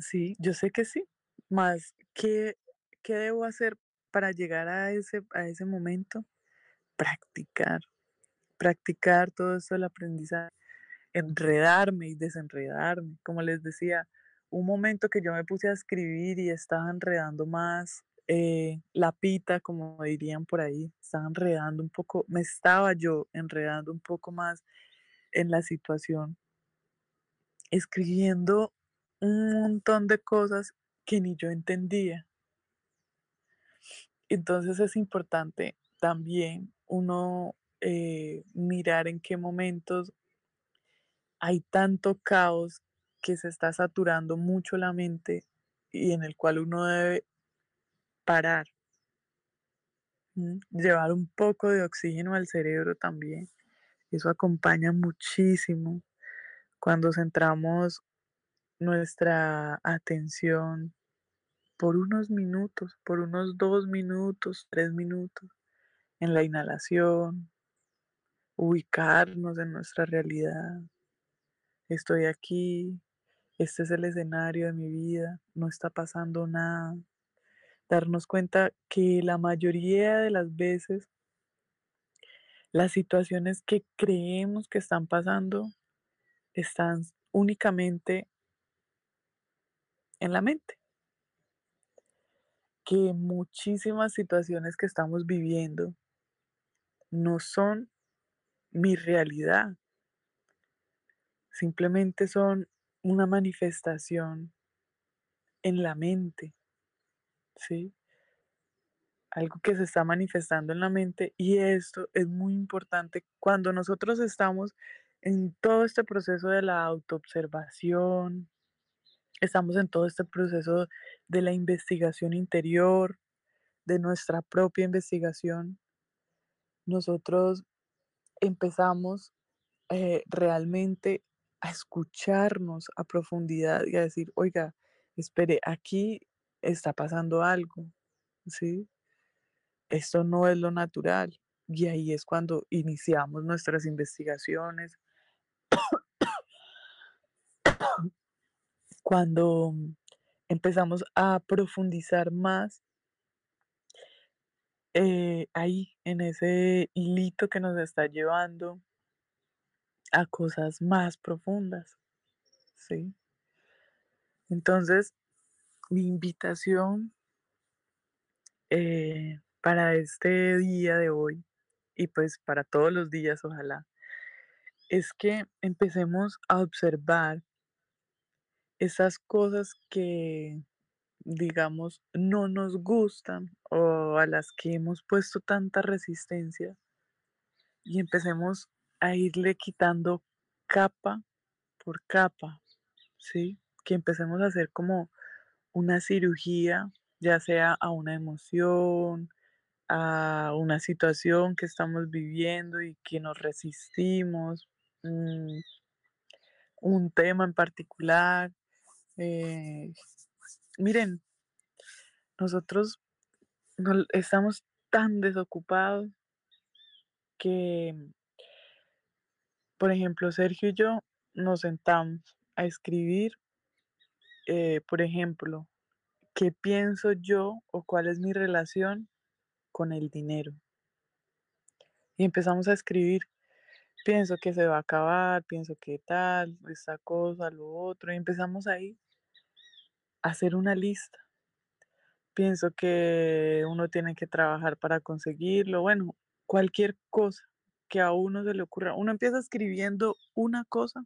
Sí, yo sé que sí, más, ¿qué, qué debo hacer para llegar a ese, a ese momento? Practicar, practicar todo esto del aprendizaje, enredarme y desenredarme. Como les decía, un momento que yo me puse a escribir y estaba enredando más eh, la pita, como dirían por ahí, estaba enredando un poco, me estaba yo enredando un poco más en la situación, escribiendo un montón de cosas que ni yo entendía. Entonces es importante también uno eh, mirar en qué momentos hay tanto caos que se está saturando mucho la mente y en el cual uno debe parar, ¿m? llevar un poco de oxígeno al cerebro también. Eso acompaña muchísimo cuando centramos nuestra atención por unos minutos, por unos dos minutos, tres minutos, en la inhalación, ubicarnos en nuestra realidad. Estoy aquí, este es el escenario de mi vida, no está pasando nada. Darnos cuenta que la mayoría de las veces las situaciones que creemos que están pasando están únicamente en la mente. Que muchísimas situaciones que estamos viviendo no son mi realidad. Simplemente son una manifestación en la mente, ¿sí? Algo que se está manifestando en la mente y esto es muy importante cuando nosotros estamos en todo este proceso de la autoobservación, estamos en todo este proceso de la investigación interior, de nuestra propia investigación, nosotros empezamos eh, realmente a escucharnos a profundidad y a decir, oiga, espere, aquí está pasando algo, ¿sí? Esto no es lo natural. Y ahí es cuando iniciamos nuestras investigaciones, <coughs> cuando empezamos a profundizar más eh, ahí, en ese hilito que nos está llevando a cosas más profundas, ¿sí? Entonces, mi invitación eh, para este día de hoy y pues para todos los días, ojalá, es que empecemos a observar esas cosas que, digamos, no nos gustan o a las que hemos puesto tanta resistencia y empecemos a irle quitando capa por capa, ¿sí? Que empecemos a hacer como una cirugía, ya sea a una emoción, a una situación que estamos viviendo y que nos resistimos, mm, un tema en particular. eh, miren, nosotros no- estamos tan desocupados que, por ejemplo, Sergio y yo nos sentamos a escribir, eh, por ejemplo, qué pienso yo o cuál es mi relación con el dinero. Y empezamos a escribir, pienso que se va a acabar, pienso que tal, esta cosa, lo otro, y empezamos ahí a hacer una lista. Pienso que uno tiene que trabajar para conseguirlo, bueno, cualquier cosa que a uno se le ocurra. Uno empieza escribiendo una cosa.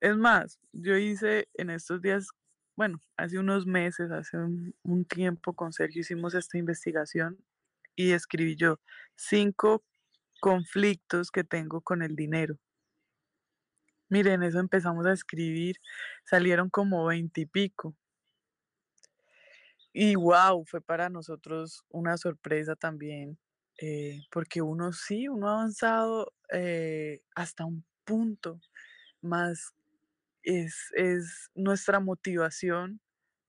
Es más, yo hice en estos días, bueno, hace unos meses, hace un, tiempo con Sergio hicimos esta investigación y escribí yo cinco conflictos que tengo con el dinero. Miren, eso empezamos a escribir, salieron como veintipico. Y wow, fue para nosotros una sorpresa también, eh, porque uno sí, uno ha avanzado eh, hasta un punto, más es, es nuestra motivación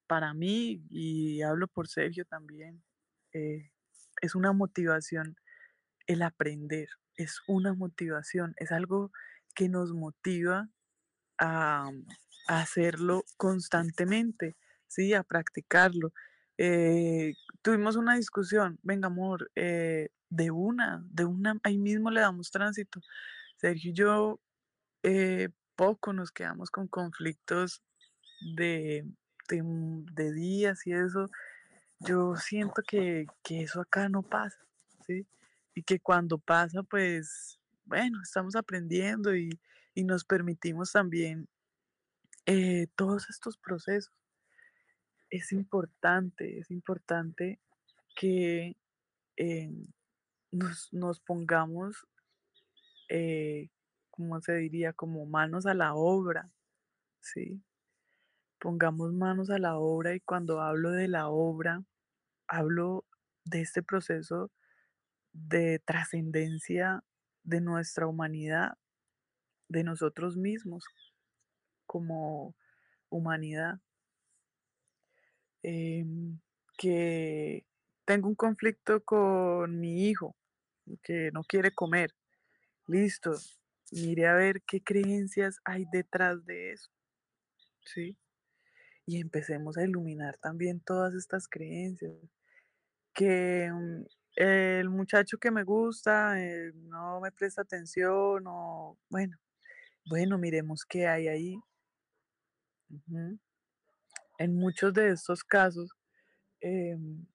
para mí, y hablo por Sergio también, eh, es una motivación el aprender, es una motivación, es algo que nos motiva a, a hacerlo constantemente, ¿sí? A practicarlo. Eh, tuvimos una discusión, venga amor, eh, de una, de una, ahí mismo le damos tránsito. Sergio y yo eh, poco nos quedamos con conflictos de, de, de días y eso. Yo siento que, que eso acá no pasa, ¿sí? Y que cuando pasa, pues, bueno, estamos aprendiendo y, y nos permitimos también eh, todos estos procesos. Es importante, es importante que eh, nos, nos pongamos, ¿cómo se diría? Como manos a la obra, ¿sí? Pongamos manos a la obra y cuando hablo de la obra, hablo de este proceso de trascendencia de nuestra humanidad, de nosotros mismos como humanidad. Em, que tengo un conflicto con mi hijo, que no quiere comer. Listo, mire a ver qué creencias hay detrás de eso, ¿sí? Y empecemos a iluminar también todas estas creencias. Que mm, el muchacho que me gusta eh, no me presta atención o, bueno, bueno, miremos qué hay ahí. En muchos de estos casos, em,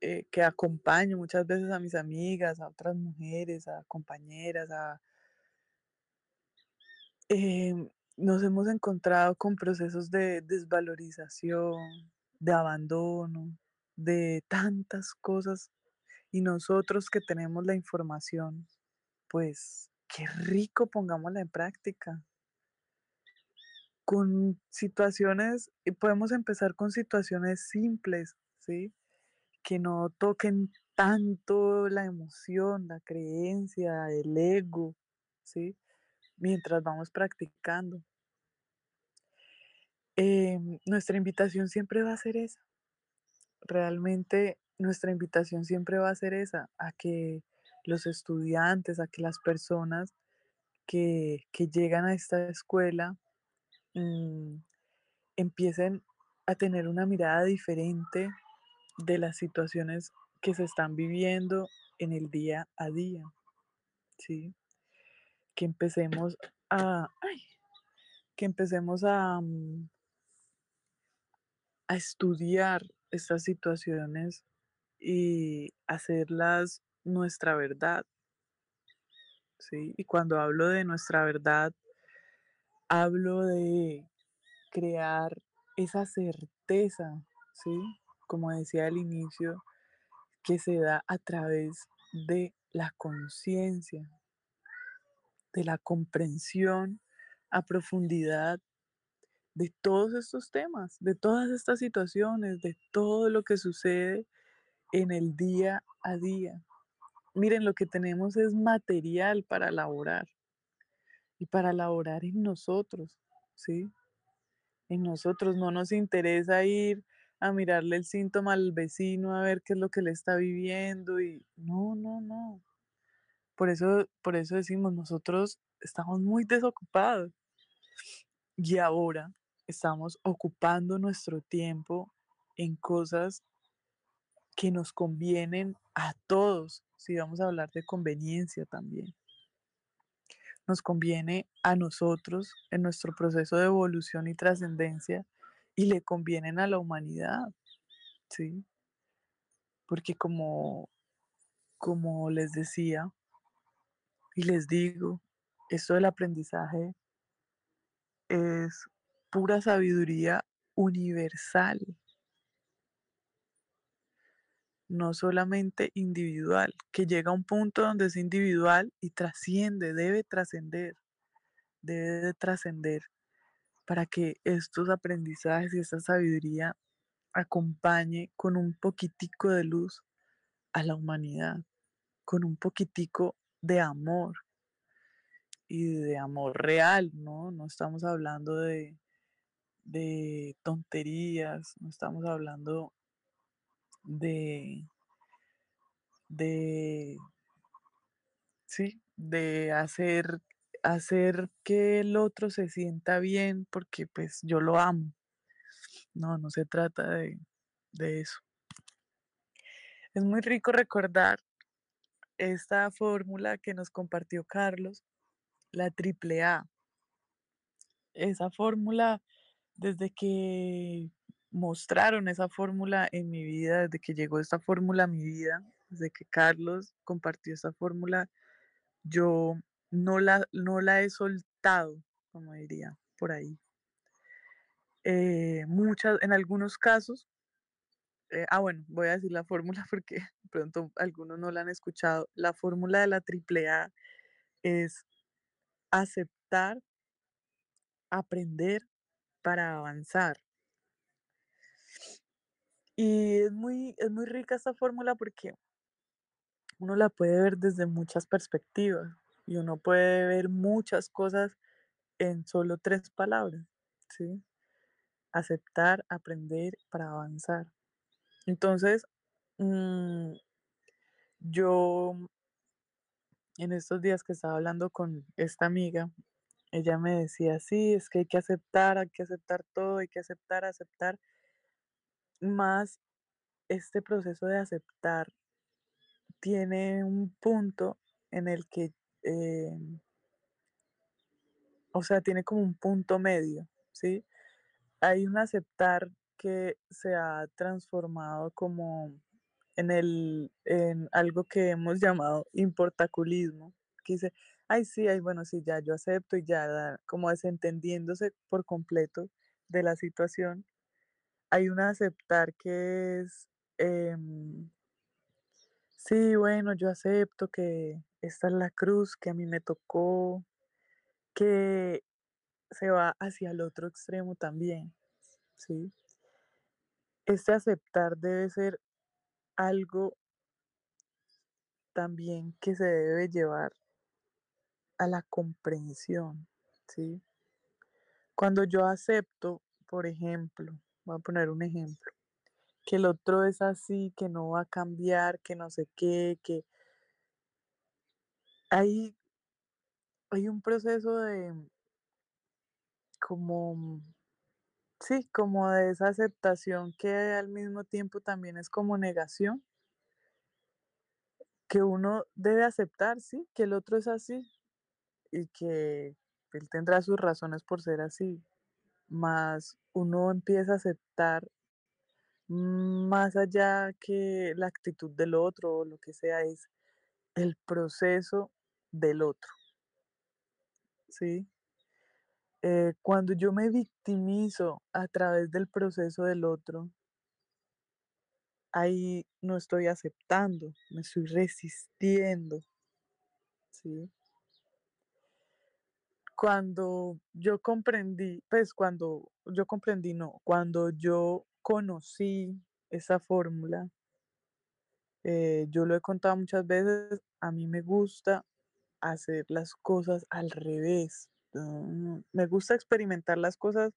eh, que acompaño muchas veces a mis amigas, a otras mujeres, a compañeras, a em, nos hemos encontrado con procesos de desvalorización, de abandono, de tantas cosas, y nosotros que tenemos la información, pues qué rico pongámosla en práctica. Con situaciones, podemos empezar con situaciones simples, ¿sí? Que no toquen tanto la emoción, la creencia, el ego, ¿sí? Mientras vamos practicando. Em, nuestra invitación siempre va a ser esa. Realmente nuestra invitación siempre va a ser esa, a que los estudiantes, a que las personas que, que llegan a esta escuela mm, empiecen a tener una mirada diferente de las situaciones que se están viviendo en el día a día, ¿sí? Que empecemos a, que empecemos a, mm, a estudiar estas situaciones y hacerlas nuestra verdad, ¿sí? Y cuando hablo de nuestra verdad, hablo de crear esa certeza, ¿sí? Como decía al inicio, que se da a través de la conciencia, de la comprensión a profundidad de todos estos temas, de todas estas situaciones, de todo lo que sucede en el día a día. Miren, lo que tenemos es material para elaborar y para elaborar en nosotros, ¿sí? En nosotros no nos interesa ir a mirarle el síntoma al vecino, a ver qué es lo que le está viviendo y no, no, no. Por eso, por eso decimos, nosotros estamos muy desocupados y ahora estamos ocupando nuestro tiempo en cosas que nos convienen a todos, si vamos a hablar de conveniencia también. Nos conviene a nosotros en nuestro proceso de evolución y trascendencia y le convienen a la humanidad, ¿sí? Porque como, como les decía y les digo, esto del aprendizaje es pura sabiduría universal, no solamente individual, que llega a un punto donde es individual y trasciende, debe trascender, debe de trascender para que estos aprendizajes y esta sabiduría acompañe con un poquitico de luz a la humanidad, con un poquitico de amor y de amor real, ¿no? No estamos hablando de, de tonterías, no estamos hablando de, de, sí, de hacer, hacer que el otro se sienta bien porque pues yo lo amo. No, no se trata de, de eso. Es muy rico recordar esta fórmula que nos compartió Carlos, la triple A. Esa fórmula, desde que mostraron esa fórmula en mi vida, desde que llegó esta fórmula a mi vida, desde que Carlos compartió esa fórmula, yo no la, no la he soltado, como diría por ahí. Eh, muchas, en algunos casos, eh, ah, bueno, voy a decir la fórmula <laughs> porque pronto algunos no la han escuchado. La fórmula de la triple A es aceptar, aprender para avanzar. Y es muy, es muy rica esta fórmula porque uno la puede ver desde muchas perspectivas y uno puede ver muchas cosas en solo tres palabras, ¿sí? Aceptar, aprender para avanzar. Entonces, mm, yo en estos días que estaba hablando con esta amiga, ella me decía, sí, es que hay que aceptar, hay que aceptar todo, hay que aceptar, aceptar. Más este proceso de aceptar tiene un punto en el que, eh, o sea, tiene como un punto medio, ¿sí? Hay un aceptar que se ha transformado como en, el, en algo que hemos llamado importaculismo, que dice, ay, sí, ay, bueno, sí, ya yo acepto y ya como desentendiéndose por completo de la situación. Hay un aceptar que es, em, sí, bueno, yo acepto que esta es la cruz que a mí me tocó, que se va hacia el otro extremo también, ¿sí? Este aceptar debe ser algo también que se debe llevar a la comprensión, ¿sí? Cuando yo acepto, por ejemplo, voy a poner un ejemplo, que el otro es así, que no va a cambiar, que no sé qué, que hay, hay un proceso de como, sí, como de esa aceptación que al mismo tiempo también es como negación, que uno debe aceptar, sí, que el otro es así y que él tendrá sus razones por ser así, más uno empieza a aceptar más allá que la actitud del otro o lo que sea, es el proceso del otro. ¿Sí? Eh, cuando yo me victimizo a través del proceso del otro, ahí no estoy aceptando, me estoy resistiendo. ¿Sí? Cuando yo comprendí, pues cuando yo comprendí, no, cuando yo conocí esa fórmula, eh, yo lo he contado muchas veces, a mí me gusta hacer las cosas al revés. Mm, Me gusta experimentar las cosas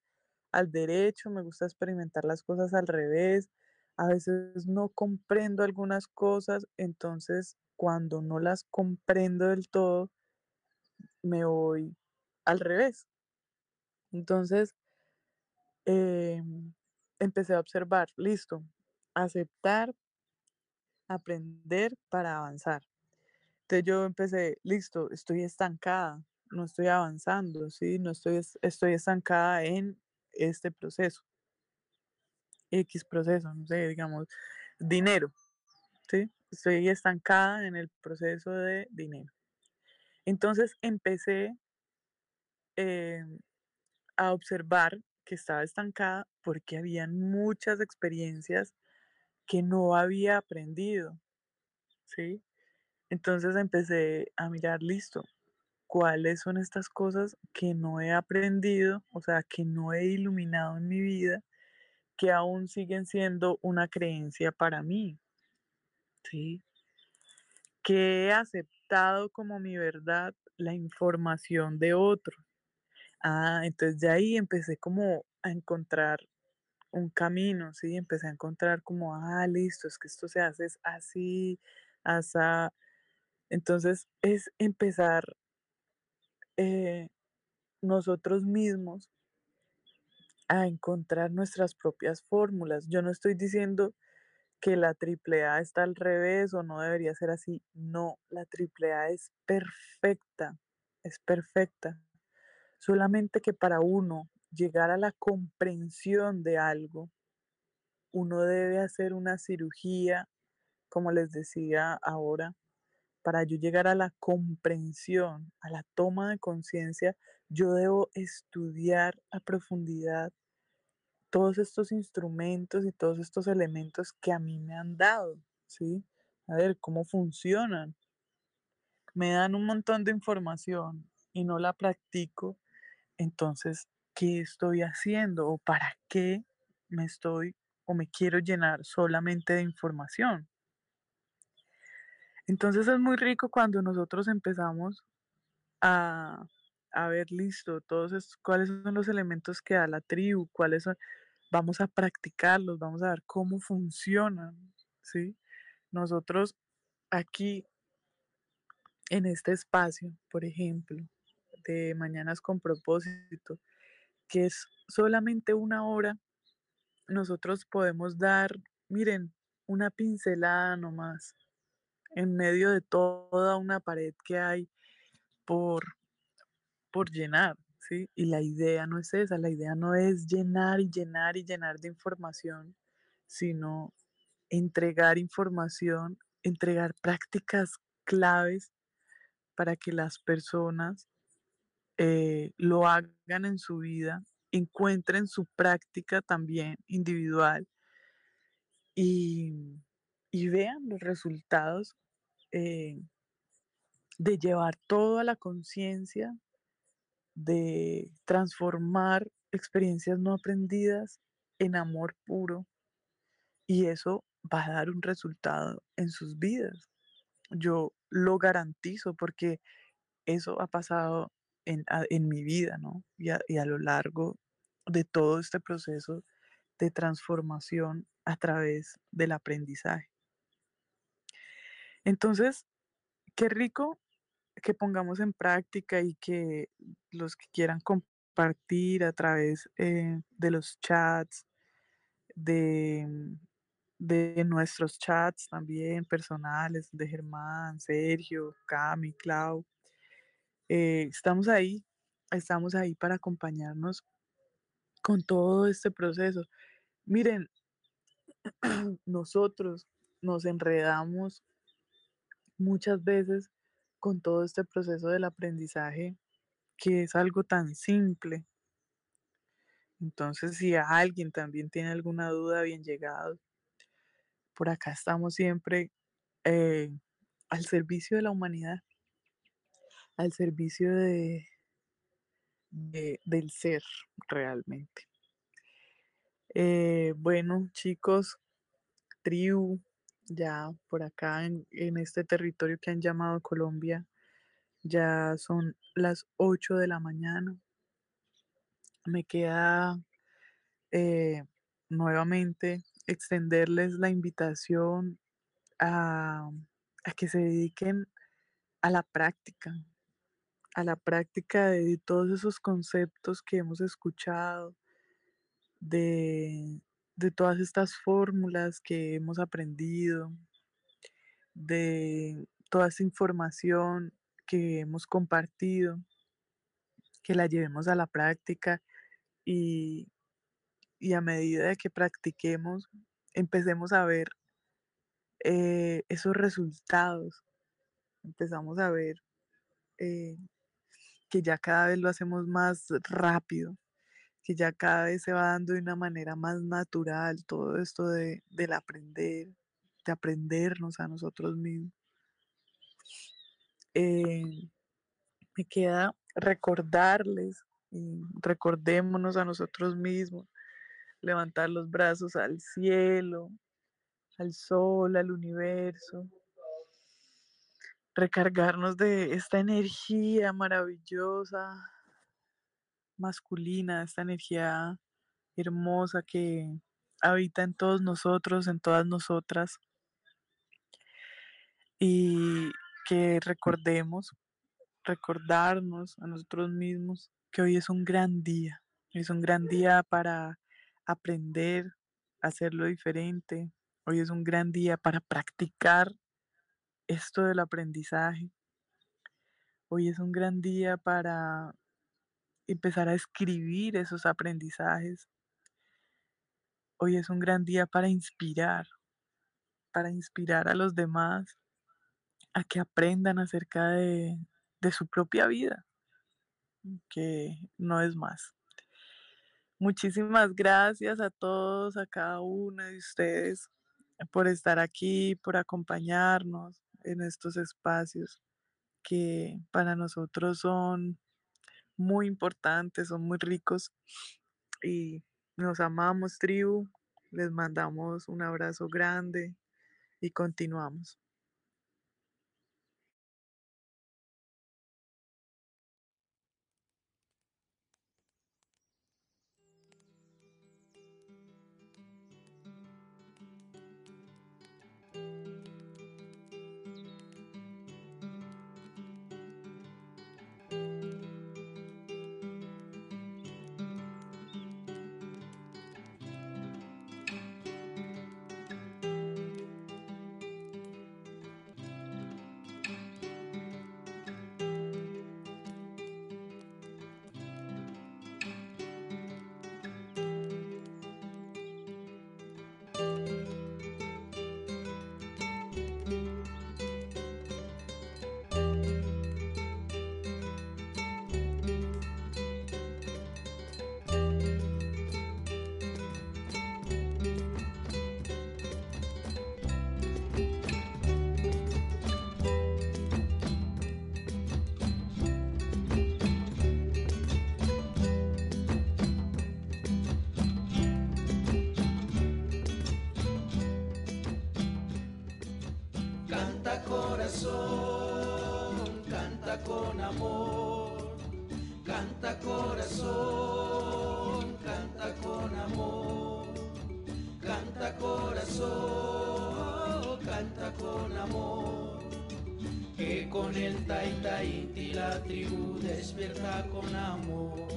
al derecho, me gusta experimentar las cosas al revés. A veces no comprendo algunas cosas, entonces cuando no las comprendo del todo, me voy al revés. Entonces, em, empecé a observar, listo, aceptar, aprender para avanzar. Entonces yo empecé, listo, estoy estancada, no estoy avanzando, ¿sí? No estoy, es- estoy estancada en este proceso, X proceso, no sé, digamos, dinero, ¿sí? Estoy estancada en el proceso de dinero. Entonces empecé eh, a observar que estaba estancada porque habían muchas experiencias que no había aprendido, ¿sí? Entonces empecé a mirar, listo, cuáles son estas cosas que no he aprendido, o sea, que no he iluminado en mi vida, que aún siguen siendo una creencia para mí, ¿sí? Que he aceptado como mi verdad la información de otro. Ah, entonces de ahí empecé como a encontrar un camino, ¿sí? Empecé a encontrar como, ah, listo, es que esto se hace así, asá. Entonces es empezar eh, nosotros mismos a encontrar nuestras propias fórmulas. Yo no estoy diciendo que la triple A está al revés o no debería ser así. No, la triple A es perfecta, es perfecta. Solamente que para uno llegar a la comprensión de algo, uno debe hacer una cirugía, como les decía ahora, para yo llegar a la comprensión, a la toma de conciencia, yo debo estudiar a profundidad todos estos instrumentos y todos estos elementos que a mí me han dado, ¿sí? A ver cómo funcionan. Me dan un montón de información y no la practico, entonces, ¿qué estoy haciendo o para qué me estoy o me quiero llenar solamente de información? Entonces es muy rico cuando nosotros empezamos a, a ver, listo, todos estos, cuáles son los elementos que da la tribu, cuáles son, vamos a practicarlos, vamos a ver cómo funcionan, ¿sí? Nosotros aquí, en este espacio, por ejemplo, de Mañanas con propósito, que es solamente una hora, nosotros podemos dar, miren, una pincelada nomás, en medio de toda una pared que hay por, por llenar, ¿sí? Y la idea no es esa, la idea no es llenar y llenar y llenar de información, sino entregar información, entregar prácticas claves para que las personas eh, lo hagan en su vida, encuentren su práctica también individual y, y vean los resultados eh, de llevar todo a la conciencia, de transformar experiencias no aprendidas en amor puro y eso va a dar un resultado en sus vidas. Yo lo garantizo porque eso ha pasado en, en mi vida, ¿no? Y a lo largo de todo este proceso de transformación a través del aprendizaje. Entonces, qué rico que pongamos en práctica y que los que quieran compartir a través eh, de los chats, de, de nuestros chats también personales, de Germán, Sergio, Cami, Clau, eh, estamos ahí, estamos ahí para acompañarnos con todo este proceso. Miren, <clears throat> nosotros nos enredamos muchas veces con todo este proceso del aprendizaje que es algo tan simple. Entonces, si alguien también tiene alguna duda, bien llegado. Por acá estamos siempre eh, al servicio de la humanidad, al servicio de, de- del ser realmente. Eh, bueno, chicos, tribu, ya por acá en, en este territorio que han llamado Colombia, ya son las 8 de la mañana. Me queda eh, nuevamente extenderles la invitación a, a que se dediquen a la práctica, a la práctica de todos esos conceptos que hemos escuchado, de, de todas estas fórmulas que hemos aprendido, de toda esa información que hemos compartido, que la llevemos a la práctica y, y a medida de que practiquemos, empecemos a ver eh, esos resultados, empezamos a ver eh, que ya cada vez lo hacemos más rápido, que ya cada vez se va dando de una manera más natural todo esto de, del aprender, de aprendernos a nosotros mismos. Eh, me queda recordarles y recordémonos a nosotros mismos, levantar los brazos al cielo, al sol, al universo, recargarnos de esta energía maravillosa, masculina, esta energía hermosa que habita en todos nosotros, en todas nosotras, y que recordemos, recordarnos a nosotros mismos que hoy es un gran día, es un gran día para aprender a hacerlo diferente, hoy es un gran día para practicar esto del aprendizaje, hoy es un gran día para empezar a escribir esos aprendizajes, hoy es un gran día para inspirar, para inspirar a los demás a que aprendan acerca de, su propia vida, que no es más. Muchísimas gracias a todos, a cada una de ustedes por estar aquí, por acompañarnos en estos espacios que para nosotros son muy importantes, son muy ricos y nos amamos, tribu. Les mandamos un abrazo grande y continuamos. Amor, canta corazón, canta con amor, canta corazón, canta con amor, que con el taita inti la tribu despierta con amor,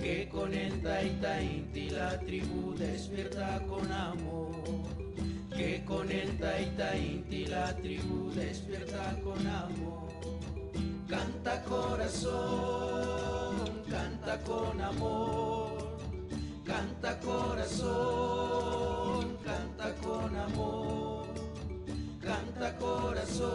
que con el taita inti la tribu despierta con amor. Que con el taita inti la tribu despierta con amor. Corazón, canta con amor, canta corazón, canta con amor, canta corazón.